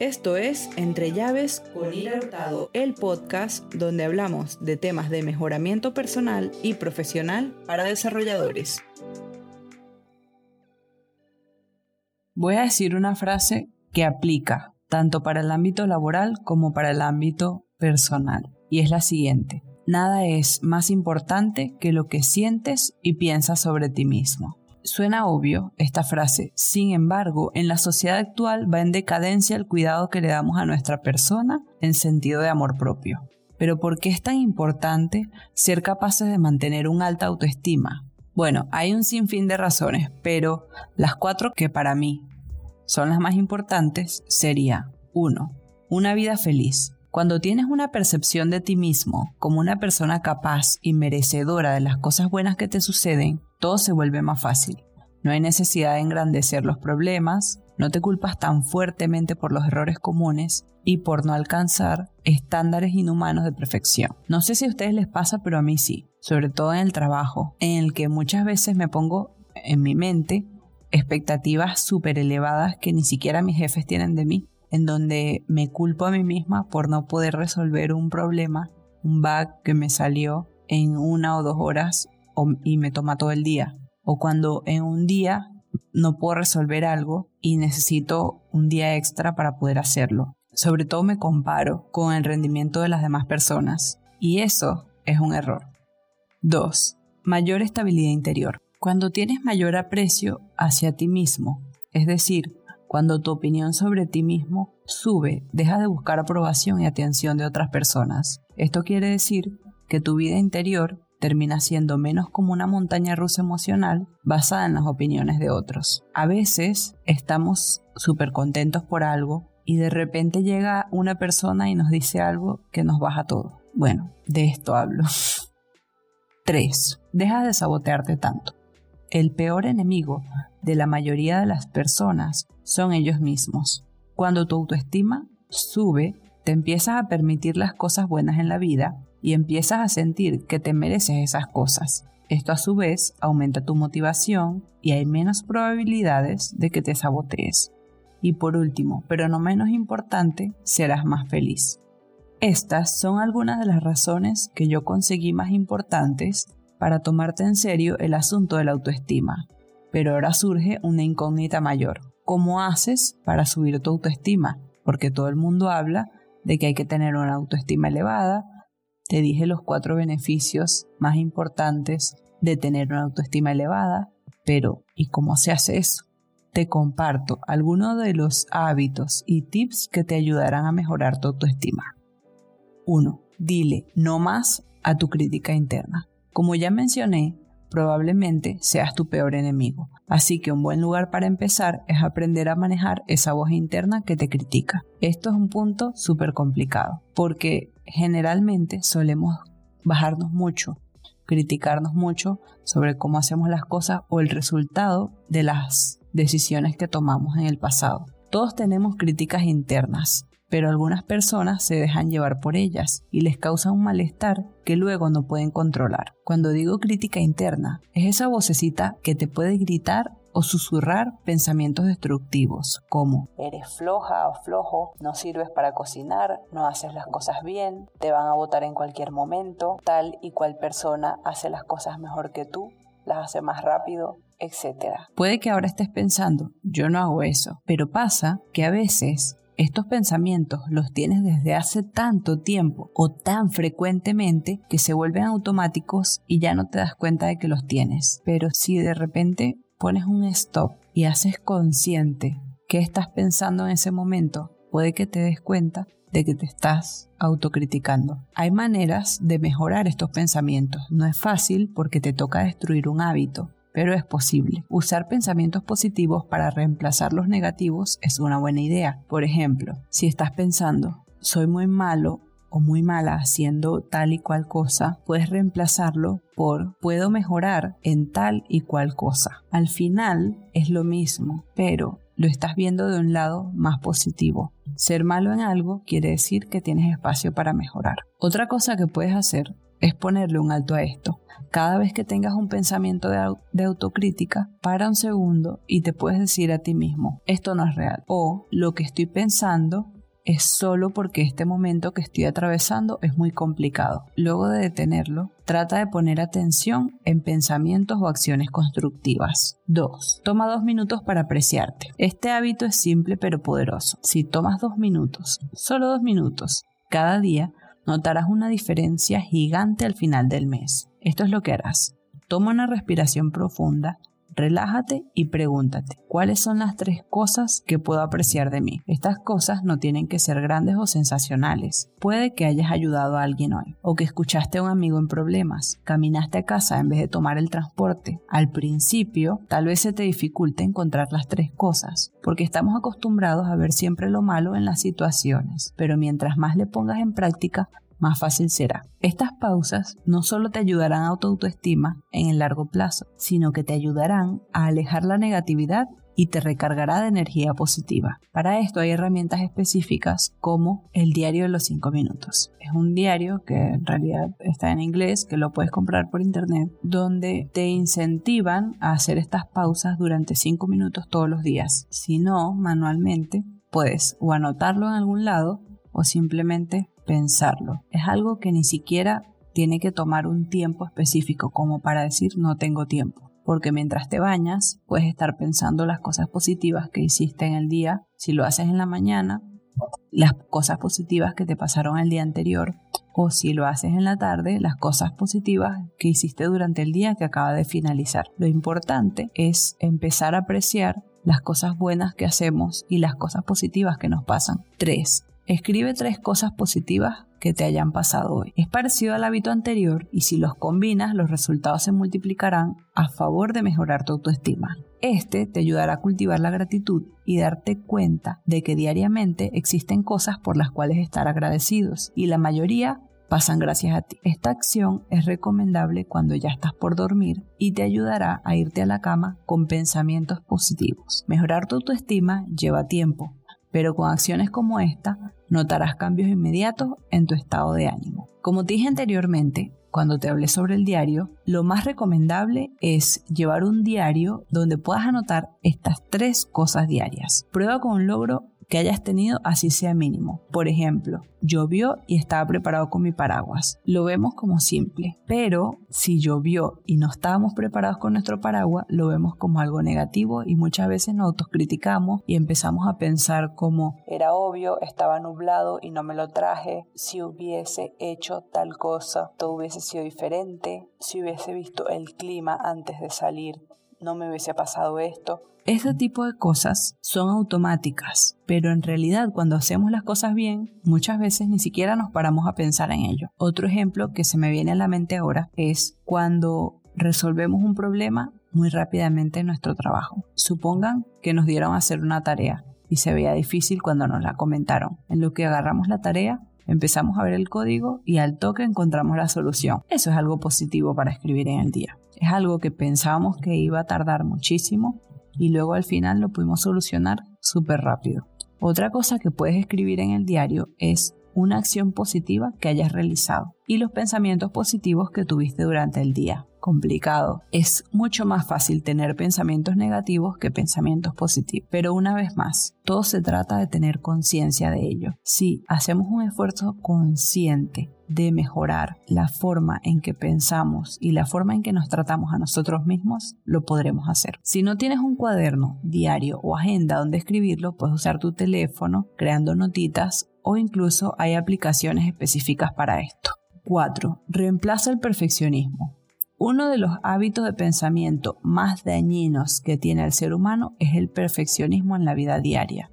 Esto es Entre Llaves con Ira Hurtado, el podcast donde hablamos de temas de mejoramiento personal y profesional para desarrolladores. Voy a decir una frase que aplica tanto para el ámbito laboral como para el ámbito personal, y es la siguiente. Nada es más importante que lo que sientes y piensas sobre ti mismo. Suena obvio esta frase, sin embargo, en la sociedad actual va en decadencia el cuidado que le damos a nuestra persona en sentido de amor propio. Pero ¿por qué es tan importante ser capaces de mantener una alta autoestima? Bueno, hay un sinfín de razones, pero las cuatro que para mí son las más importantes sería 1. Una vida feliz. Cuando tienes una percepción de ti mismo como una persona capaz y merecedora de las cosas buenas que te suceden, todo se vuelve más fácil. No hay necesidad de engrandecer los problemas, no te culpas tan fuertemente por los errores comunes y por no alcanzar estándares inhumanos de perfección. No sé si a ustedes les pasa, pero a mí sí, sobre todo en el trabajo, en el que muchas veces me pongo en mi mente expectativas súper elevadas que ni siquiera mis jefes tienen de mí, en donde me culpo a mí misma por no poder resolver un problema, un bug que me salió en una o dos horas y me toma todo el día. O cuando en un día no puedo resolver algo y necesito un día extra para poder hacerlo. Sobre todo me comparo con el rendimiento de las demás personas. Y eso es un error. 2. Mayor estabilidad interior. Cuando tienes mayor aprecio hacia ti mismo, es decir, cuando tu opinión sobre ti mismo sube, deja de buscar aprobación y atención de otras personas. Esto quiere decir que tu vida interior termina siendo menos como una montaña rusa emocional basada en las opiniones de otros. A veces estamos súper contentos por algo y de repente llega una persona y nos dice algo que nos baja todo. Bueno, de esto hablo. 3. Deja de sabotearte tanto. El peor enemigo de la mayoría de las personas son ellos mismos. Cuando tu autoestima sube, te empiezas a permitir las cosas buenas en la vida y empiezas a sentir que te mereces esas cosas. Esto a su vez aumenta tu motivación y hay menos probabilidades de que te sabotees. Y por último, pero no menos importante, serás más feliz. Estas son algunas de las razones que yo conseguí más importantes para tomarte en serio el asunto de la autoestima. Pero ahora surge una incógnita mayor. ¿Cómo haces para subir tu autoestima? Porque todo el mundo habla de que hay que tener una autoestima elevada, te dije los cuatro beneficios más importantes de tener una autoestima elevada, pero ¿y cómo se hace eso? Te comparto algunos de los hábitos y tips que te ayudarán a mejorar tu autoestima. 1. Dile no más a tu crítica interna. Como ya mencioné, probablemente seas tu peor enemigo. Así que un buen lugar para empezar es aprender a manejar esa voz interna que te critica. Esto es un punto súper complicado, porque generalmente solemos bajarnos mucho, criticarnos mucho sobre cómo hacemos las cosas o el resultado de las decisiones que tomamos en el pasado. Todos tenemos críticas internas, pero algunas personas se dejan llevar por ellas y les causa un malestar que luego no pueden controlar. Cuando digo crítica interna, es esa vocecita que te puede gritar o susurrar pensamientos destructivos como eres floja o flojo, no sirves para cocinar, no haces las cosas bien, te van a votar en cualquier momento, tal y cual persona hace las cosas mejor que tú, las hace más rápido, etc. Puede que ahora estés pensando, yo no hago eso, pero pasa que a veces estos pensamientos los tienes desde hace tanto tiempo o tan frecuentemente que se vuelven automáticos y ya no te das cuenta de que los tienes. Pero si de repente pones un stop y haces consciente qué estás pensando en ese momento, puede que te des cuenta de que te estás autocriticando. Hay maneras de mejorar estos pensamientos. No es fácil porque te toca destruir un hábito, pero es posible. Usar pensamientos positivos para reemplazar los negativos es una buena idea. Por ejemplo, si estás pensando, soy muy malo o muy mala haciendo tal y cual cosa, puedes reemplazarlo por puedo mejorar en tal y cual cosa. Al final es lo mismo, pero lo estás viendo de un lado más positivo. Ser malo en algo quiere decir que tienes espacio para mejorar. Otra cosa que puedes hacer es ponerle un alto a esto. Cada vez que tengas un pensamiento de, autocrítica, para un segundo y te puedes decir a ti mismo, esto no es real. O lo que estoy pensando es solo porque este momento que estoy atravesando es muy complicado. Luego de detenerlo, trata de poner atención en pensamientos o acciones constructivas. 2. Toma dos minutos para apreciarte. Este hábito es simple pero poderoso. Si tomas dos minutos, solo dos minutos, cada día, notarás una diferencia gigante al final del mes. Esto es lo que harás. Toma una respiración profunda, relájate y pregúntate, ¿cuáles son las tres cosas que puedo apreciar de mí? Estas cosas no tienen que ser grandes o sensacionales. Puede que hayas ayudado a alguien hoy, o que escuchaste a un amigo en problemas, caminaste a casa en vez de tomar el transporte. Al principio, tal vez se te dificulte encontrar las tres cosas, porque estamos acostumbrados a ver siempre lo malo en las situaciones, pero mientras más le pongas en práctica, más fácil será. Estas pausas no solo te ayudarán a tu autoestima en el largo plazo, sino que te ayudarán a alejar la negatividad y te recargará de energía positiva. Para esto hay herramientas específicas como el diario de los 5 minutos. Es un diario que en realidad está en inglés, que lo puedes comprar por internet, donde te incentivan a hacer estas pausas durante 5 minutos todos los días. Si no, manualmente, puedes o anotarlo en algún lado o simplemente pensarlo. Es algo que ni siquiera tiene que tomar un tiempo específico como para decir no tengo tiempo. Porque mientras te bañas, puedes estar pensando las cosas positivas que hiciste en el día. Si lo haces en la mañana, las cosas positivas que te pasaron el día anterior. O si lo haces en la tarde, las cosas positivas que hiciste durante el día que acaba de finalizar. Lo importante es empezar a apreciar las cosas buenas que hacemos y las cosas positivas que nos pasan. 3. Escribe tres cosas positivas que te hayan pasado hoy. Es parecido al hábito anterior y si los combinas los resultados se multiplicarán a favor de mejorar tu autoestima. Este te ayudará a cultivar la gratitud y darte cuenta de que diariamente existen cosas por las cuales estar agradecidos y la mayoría pasan gracias a ti. Esta acción es recomendable cuando ya estás por dormir y te ayudará a irte a la cama con pensamientos positivos. Mejorar tu autoestima lleva tiempo, pero con acciones como esta notarás cambios inmediatos en tu estado de ánimo. Como te dije anteriormente, cuando te hablé sobre el diario, lo más recomendable es llevar un diario donde puedas anotar estas tres cosas diarias. Prueba con un logro que hayas tenido así sea mínimo. Por ejemplo, llovió y estaba preparado con mi paraguas. Lo vemos como simple, pero si llovió y no estábamos preparados con nuestro paraguas, lo vemos como algo negativo y muchas veces nos autocriticamos y empezamos a pensar como era obvio, estaba nublado y no me lo traje, si hubiese hecho tal cosa, todo hubiese sido diferente, si hubiese visto el clima antes de salir, no me hubiese pasado esto. Ese tipo de cosas son automáticas, pero en realidad cuando hacemos las cosas bien, muchas veces ni siquiera nos paramos a pensar en ello. Otro ejemplo que se me viene a la mente ahora es cuando resolvemos un problema muy rápidamente en nuestro trabajo. Supongan que nos dieron a hacer una tarea y se veía difícil cuando nos la comentaron. En lo que agarramos la tarea, empezamos a ver el código y al toque encontramos la solución. Eso es algo positivo para escribir en el día. Es algo que pensábamos que iba a tardar muchísimo y luego al final lo pudimos solucionar súper rápido. Otra cosa que puedes escribir en el diario es una acción positiva que hayas realizado y los pensamientos positivos que tuviste durante el día complicado. Es mucho más fácil tener pensamientos negativos que pensamientos positivos. Pero una vez más, todo se trata de tener conciencia de ello. Si hacemos un esfuerzo consciente de mejorar la forma en que pensamos y la forma en que nos tratamos a nosotros mismos, lo podremos hacer. Si no tienes un cuaderno, diario o agenda donde escribirlo, puedes usar tu teléfono creando notitas o incluso hay aplicaciones específicas para esto. 4. Reemplaza el perfeccionismo. Uno de los hábitos de pensamiento más dañinos que tiene el ser humano es el perfeccionismo en la vida diaria.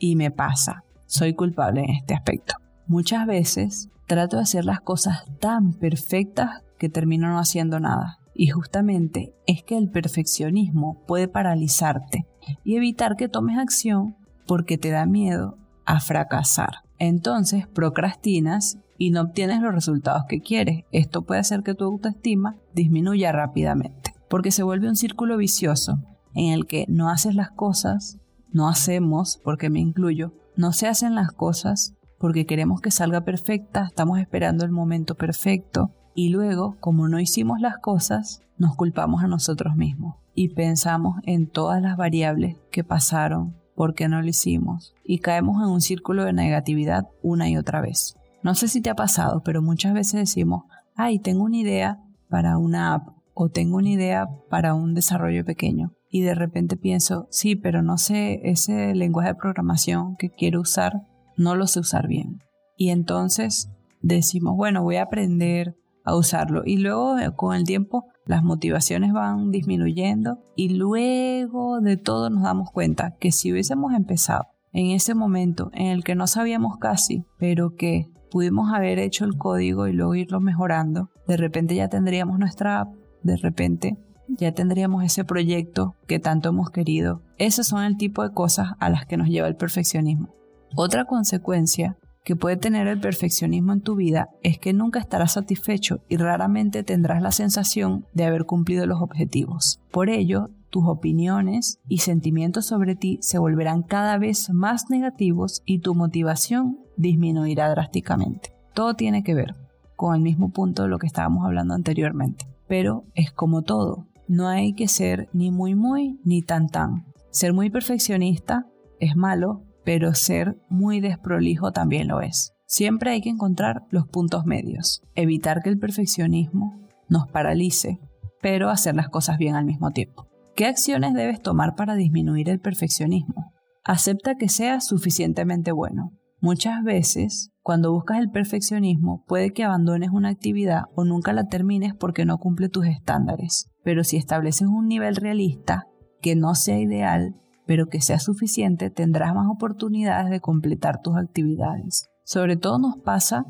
Y me pasa, soy culpable en este aspecto. Muchas veces trato de hacer las cosas tan perfectas que termino no haciendo nada. Y justamente es que el perfeccionismo puede paralizarte y evitar que tomes acción porque te da miedo a fracasar. Entonces procrastinas y no obtienes los resultados que quieres. Esto puede hacer que tu autoestima disminuya rápidamente, porque se vuelve un círculo vicioso en el que no haces las cosas, no hacemos, porque me incluyo, no se hacen las cosas porque queremos que salga perfecta, estamos esperando el momento perfecto Y luego, como no hicimos las cosas, nos culpamos a nosotros mismos y pensamos en todas las variables que pasaron, por qué no lo hicimos, y caemos en un círculo de negatividad una y otra vez. No sé si te ha pasado, pero muchas veces decimos, ay, tengo una idea para una app o tengo una idea para un desarrollo pequeño. Y de repente pienso, sí, pero no sé ese lenguaje de programación que quiero usar, no lo sé usar bien. Y entonces decimos, bueno, voy a aprender a usarlo. Y luego eh, con el tiempo las motivaciones van disminuyendo y luego de todo nos damos cuenta que si hubiésemos empezado en ese momento en el que no sabíamos casi, pero que pudimos haber hecho el código y luego irlo mejorando, de repente ya tendríamos nuestra app, de repente ya tendríamos ese proyecto que tanto hemos querido. Esos son el tipo de cosas a las que nos lleva el perfeccionismo. Otra consecuencia que puede tener el perfeccionismo en tu vida es que nunca estarás satisfecho y raramente tendrás la sensación de haber cumplido los objetivos. Por ello, tus opiniones y sentimientos sobre ti se volverán cada vez más negativos y tu motivación disminuirá drásticamente. Todo tiene que ver con el mismo punto de lo que estábamos hablando anteriormente. Pero es como todo, no hay que ser ni muy muy ni tan tan. Ser muy perfeccionista es malo pero ser muy desprolijo también lo es. Siempre hay que encontrar los puntos medios, evitar que el perfeccionismo nos paralice, pero hacer las cosas bien al mismo tiempo. ¿Qué acciones debes tomar para disminuir el perfeccionismo? Acepta que seas suficientemente bueno. Muchas veces, cuando buscas el perfeccionismo, puede que abandones una actividad o nunca la termines porque no cumple tus estándares. Pero si estableces un nivel realista, que no sea ideal, pero que sea suficiente, tendrás más oportunidades de completar tus actividades. Sobre todo nos pasa,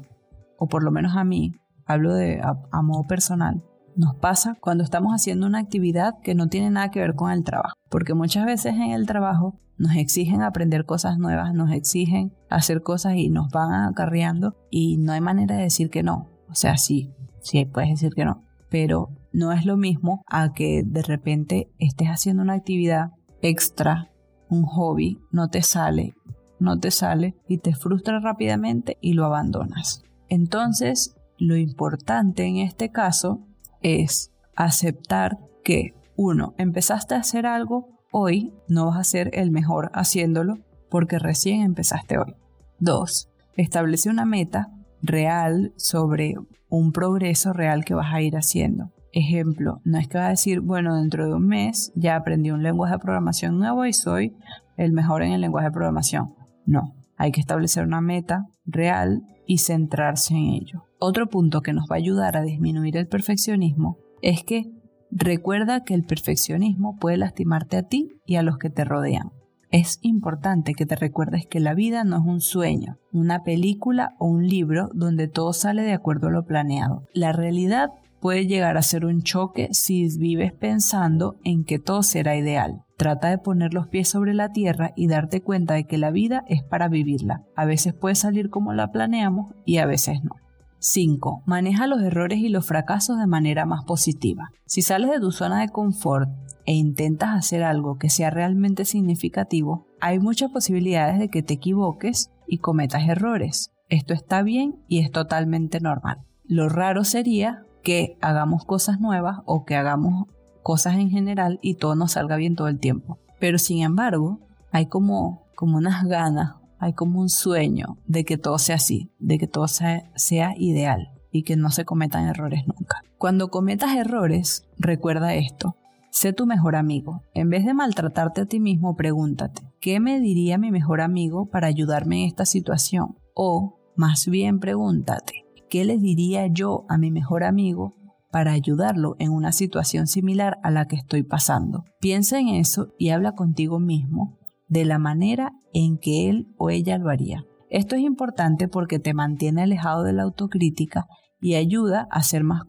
o por lo menos a mí, hablo de a, modo personal, nos pasa cuando estamos haciendo una actividad que no tiene nada que ver con el trabajo, porque muchas veces en el trabajo nos exigen aprender cosas nuevas, nos exigen hacer cosas y nos van acarreando y no hay manera de decir que no. O sea, sí, sí puedes decir que no, pero no es lo mismo a que de repente estés haciendo una actividad extra, un hobby, no te sale, no te sale y te frustra rápidamente y lo abandonas. Entonces, lo importante en este caso es aceptar que, uno, empezaste a hacer algo hoy, no vas a ser el mejor haciéndolo porque recién empezaste hoy. Dos, establece una meta real sobre un progreso real que vas a ir haciendo. Ejemplo, no es que va a decir, bueno, dentro de un mes ya aprendí un lenguaje de programación nuevo y soy el mejor en el lenguaje de programación. No, hay que establecer una meta real y centrarse en ello. Otro punto que nos va a ayudar a disminuir el perfeccionismo es que recuerda que el perfeccionismo puede lastimarte a ti y a los que te rodean. Es importante que te recuerdes que la vida no es un sueño, una película o un libro donde todo sale de acuerdo a lo planeado. La realidad puede llegar a ser un choque si vives pensando en que todo será ideal. Trata de poner los pies sobre la tierra y darte cuenta de que la vida es para vivirla. A veces puede salir como la planeamos y a veces no. 5. Maneja los errores y los fracasos de manera más positiva. Si sales de tu zona de confort e intentas hacer algo que sea realmente significativo, hay muchas posibilidades de que te equivoques y cometas errores. Esto está bien y es totalmente normal. Lo raro sería que hagamos cosas nuevas o que hagamos cosas en general y todo nos salga bien todo el tiempo. Pero sin embargo, hay como, como unas ganas, hay como un sueño de que todo sea así, de que todo sea, sea ideal y que no se cometan errores nunca. Cuando cometas errores, recuerda esto. Sé tu mejor amigo. En vez de maltratarte a ti mismo, pregúntate, ¿qué me diría mi mejor amigo para ayudarme en esta situación? O, más bien, pregúntate, ¿qué le diría yo a mi mejor amigo para ayudarlo en una situación similar a la que estoy pasando? Piensa en eso y habla contigo mismo de la manera en que él o ella lo haría. Esto es importante porque te mantiene alejado de la autocrítica y ayuda a ser más,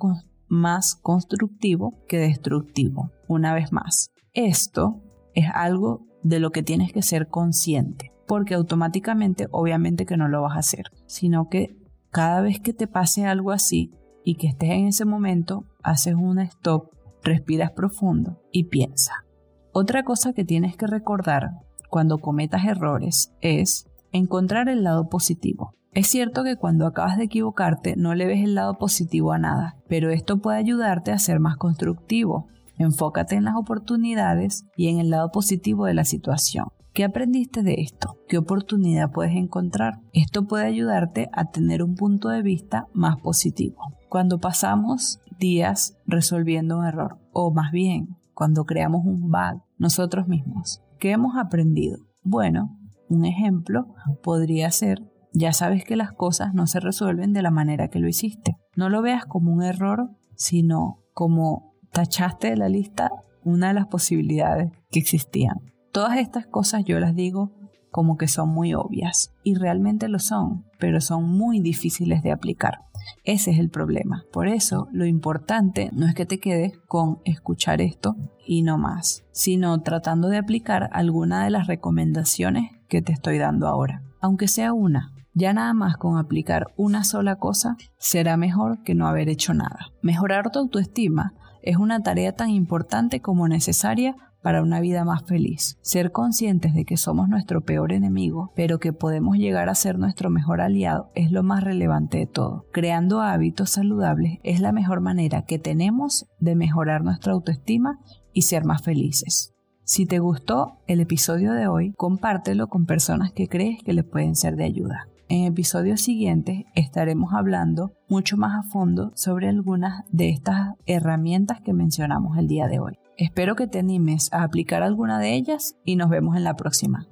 más constructivo que destructivo. Una vez más, esto es algo de lo que tienes que ser consciente, porque automáticamente obviamente que no lo vas a hacer, sino que cada vez que te pase algo así y que estés en ese momento, haces un stop, respiras profundo y piensa. Otra cosa que tienes que recordar cuando cometas errores es encontrar el lado positivo. Es cierto que cuando acabas de equivocarte no le ves el lado positivo a nada, pero esto puede ayudarte a ser más constructivo. Enfócate en las oportunidades y en el lado positivo de la situación. ¿Qué aprendiste de esto? ¿Qué oportunidad puedes encontrar? Esto puede ayudarte a tener un punto de vista más positivo. Cuando pasamos días resolviendo un error, o más bien, cuando creamos un bug nosotros mismos, ¿qué hemos aprendido? Bueno, un ejemplo podría ser ya sabes que las cosas no se resuelven de la manera que lo hiciste. No lo veas como un error, sino como tachaste de la lista una de las posibilidades que existían. Todas estas cosas yo las digo como que son muy obvias, y realmente lo son, pero son muy difíciles de aplicar. Ese es el problema. Por eso lo importante no es que te quedes con escuchar esto y no más, sino tratando de aplicar alguna de las recomendaciones que te estoy dando ahora, aunque sea una, ya nada más con aplicar una sola cosa será mejor que no haber hecho nada. Mejorar tu autoestima es una tarea tan importante como necesaria para una vida más feliz. Ser conscientes de que somos nuestro peor enemigo, pero que podemos llegar a ser nuestro mejor aliado es lo más relevante de todo. Creando hábitos saludables es la mejor manera que tenemos de mejorar nuestra autoestima y ser más felices. Si te gustó el episodio de hoy, compártelo con personas que crees que les pueden ser de ayuda. En episodios siguientes estaremos hablando mucho más a fondo sobre algunas de estas herramientas que mencionamos el día de hoy. Espero que te animes a aplicar alguna de ellas y nos vemos en la próxima.